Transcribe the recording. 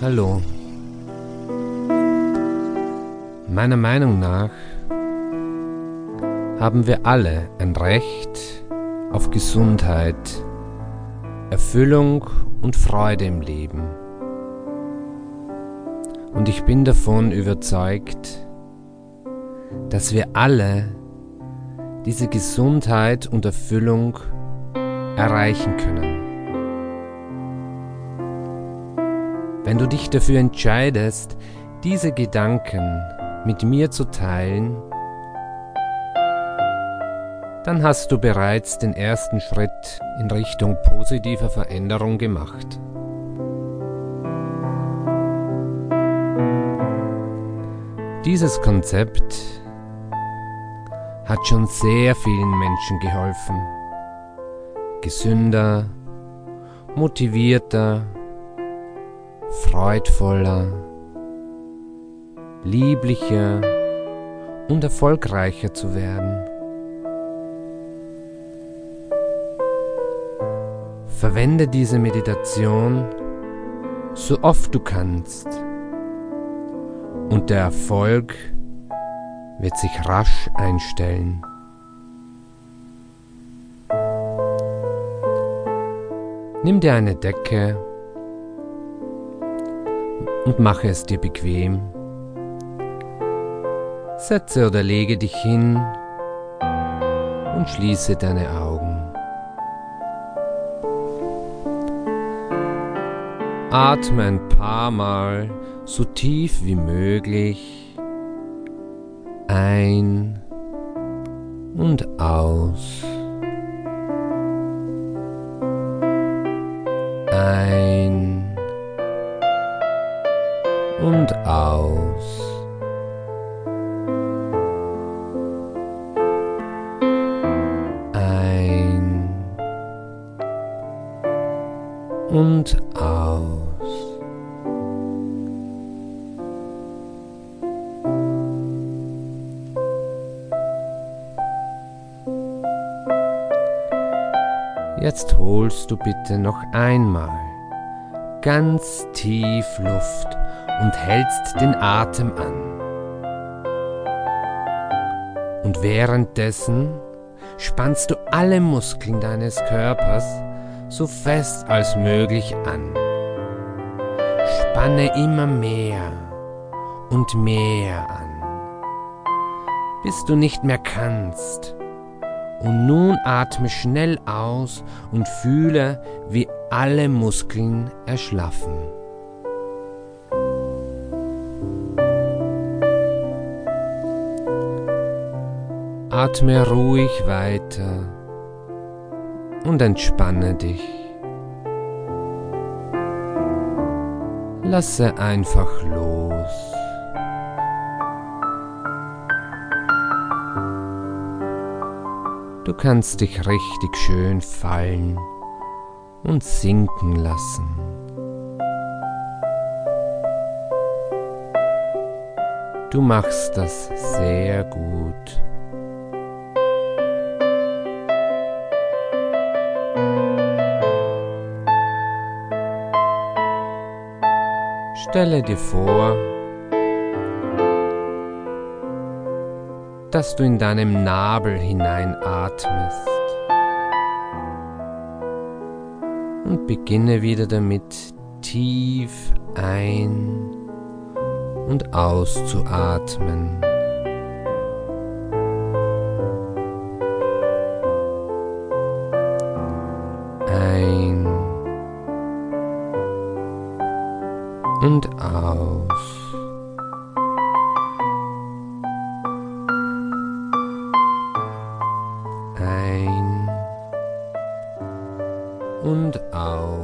Hallo. Meiner Meinung nach haben wir alle ein Recht auf Gesundheit, Erfüllung und Freude im Leben. Und ich bin davon überzeugt, dass wir alle diese Gesundheit und Erfüllung erreichen können. Wenn du dich dafür entscheidest, diese Gedanken mit mir zu teilen, dann hast du bereits den ersten Schritt in Richtung positiver Veränderung gemacht. Dieses Konzept hat schon sehr vielen Menschen geholfen. Gesünder, motivierter, freudvoller, lieblicher und erfolgreicher zu werden. Verwende diese Meditation so oft du kannst und der Erfolg wird sich rasch einstellen. Nimm dir eine Decke und mache es dir bequem. Setze oder lege dich hin und schließe deine Augen. Atme ein paar Mal so tief wie möglich ein und aus. Ein und aus. Ein und aus. Jetzt holst du bitte noch einmal ganz tief Luft und hältst den Atem an. Und währenddessen spannst du alle Muskeln deines Körpers so fest als möglich an. Spanne immer mehr und mehr an, bis du nicht mehr kannst. Und nun atme schnell aus und fühle, wie alle Muskeln erschlaffen. Atme ruhig weiter und entspanne dich. Lasse einfach los. Du kannst dich richtig schön fallen und sinken lassen. Du machst das sehr gut. Stelle dir vor, dass du in deinem Nabel hineinatmest und beginne wieder damit tief ein und auszuatmen. Und aus. Ein und aus.